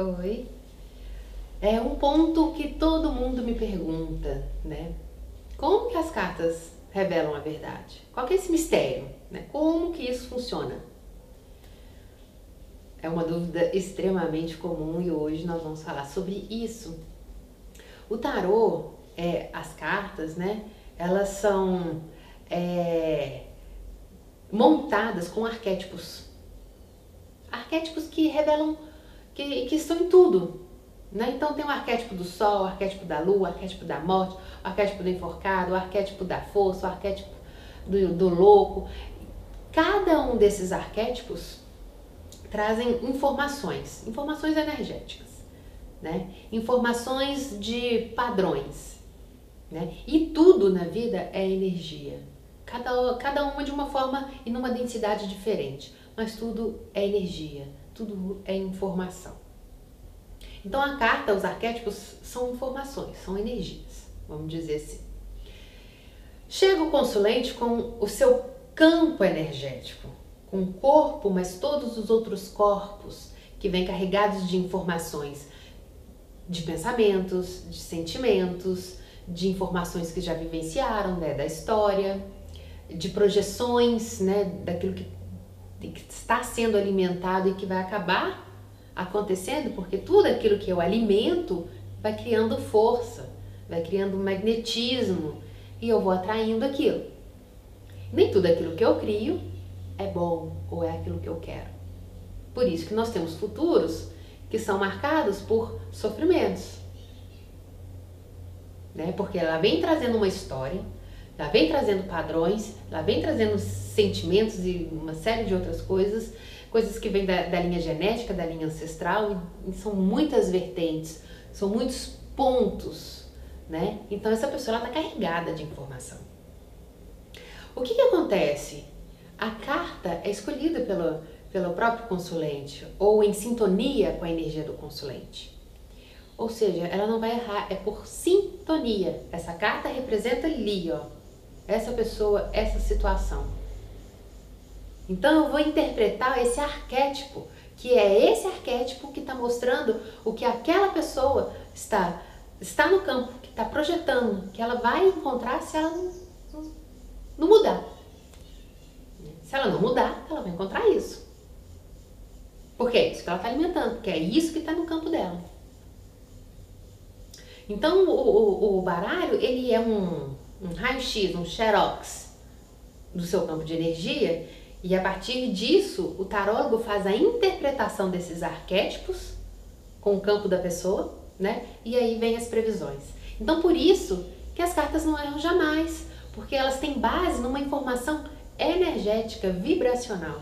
Oi. É um ponto que todo mundo me pergunta, né? Como que as cartas revelam a verdade? Qual que é esse mistério? Né? Como que isso funciona? É uma dúvida extremamente comum e hoje nós vamos falar sobre isso. O tarô, é, as cartas, né? Elas são é, montadas com arquétipos. Arquétipos que revelam, que, que estão em tudo. Né? Então tem o arquétipo do sol, o arquétipo da lua, o arquétipo da morte, o arquétipo do enforcado, o arquétipo da força, o arquétipo do, do louco. Cada um desses arquétipos trazem informações, informações energéticas, né? informações de padrões. Né? E tudo na vida é energia. Cada, cada uma de uma forma e numa densidade diferente. Mas tudo é energia, tudo é informação. Então a carta, os arquétipos são informações, são energias, vamos dizer assim. Chega o consulente com o seu campo energético, com o corpo, mas todos os outros corpos que vêm carregados de informações, de pensamentos, de sentimentos, de informações que já vivenciaram, né, da história, de projeções, né, daquilo que, que está sendo alimentado e que vai acabar acontecendo, porque tudo aquilo que eu alimento vai criando força, vai criando magnetismo e eu vou atraindo aquilo. Nem tudo aquilo que eu crio é bom ou é aquilo que eu quero. Por isso que nós temos futuros que são marcados por sofrimentos. Né? Porque ela vem trazendo uma história, ela vem trazendo padrões, ela vem trazendo sentimentos e uma série de outras coisas, coisas que vêm da, da linha genética, da linha ancestral, e, e são muitas vertentes, são muitos pontos, né? Então essa pessoa está carregada de informação. O que, que acontece? A carta é escolhida pelo, pelo próprio consulente ou em sintonia com a energia do consulente. Ou seja, ela não vai errar, é por sintonia. Essa carta representa ali, ó, essa pessoa, essa situação. Então eu vou interpretar esse arquétipo, que é esse arquétipo que está mostrando o que aquela pessoa está, está no campo, que está projetando, que ela vai encontrar se ela não, não, mudar. Se ela não mudar, ela vai encontrar isso. Porque é isso que ela está alimentando, porque é isso que está no campo dela. Então o, o, o baralho ele é um, um raio-x, um xerox do seu campo de energia e a partir disso o tarólogo faz a interpretação desses arquétipos com o campo da pessoa, né? E aí vem as previsões. Então por isso que as cartas não erram jamais, porque elas têm base numa informação energética, vibracional.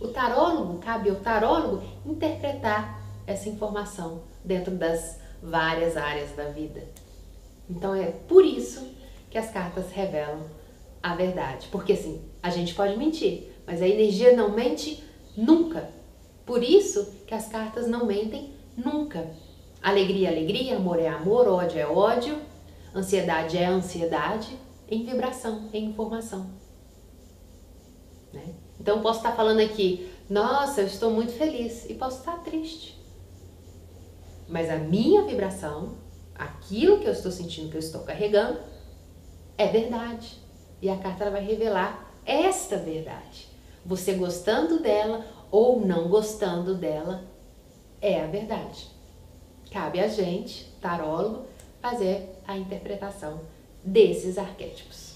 O tarólogo, cabe ao tarólogo interpretar essa informação dentro das várias áreas da vida. Então é por isso que as cartas revelam a verdade. Porque assim, a gente pode mentir, mas a energia não mente nunca. Por isso que as cartas não mentem nunca. Alegria é alegria, amor é amor, ódio é ódio, ansiedade é ansiedade, em vibração, em informação. Né? Então posso estar falando aqui, nossa, eu estou muito feliz, e posso estar triste. Mas a minha vibração, aquilo que eu estou sentindo, que eu estou carregando, é verdade. E a carta vai revelar esta verdade. Você gostando dela ou não gostando dela, é a verdade. Cabe a gente, tarólogo, fazer a interpretação desses arquétipos.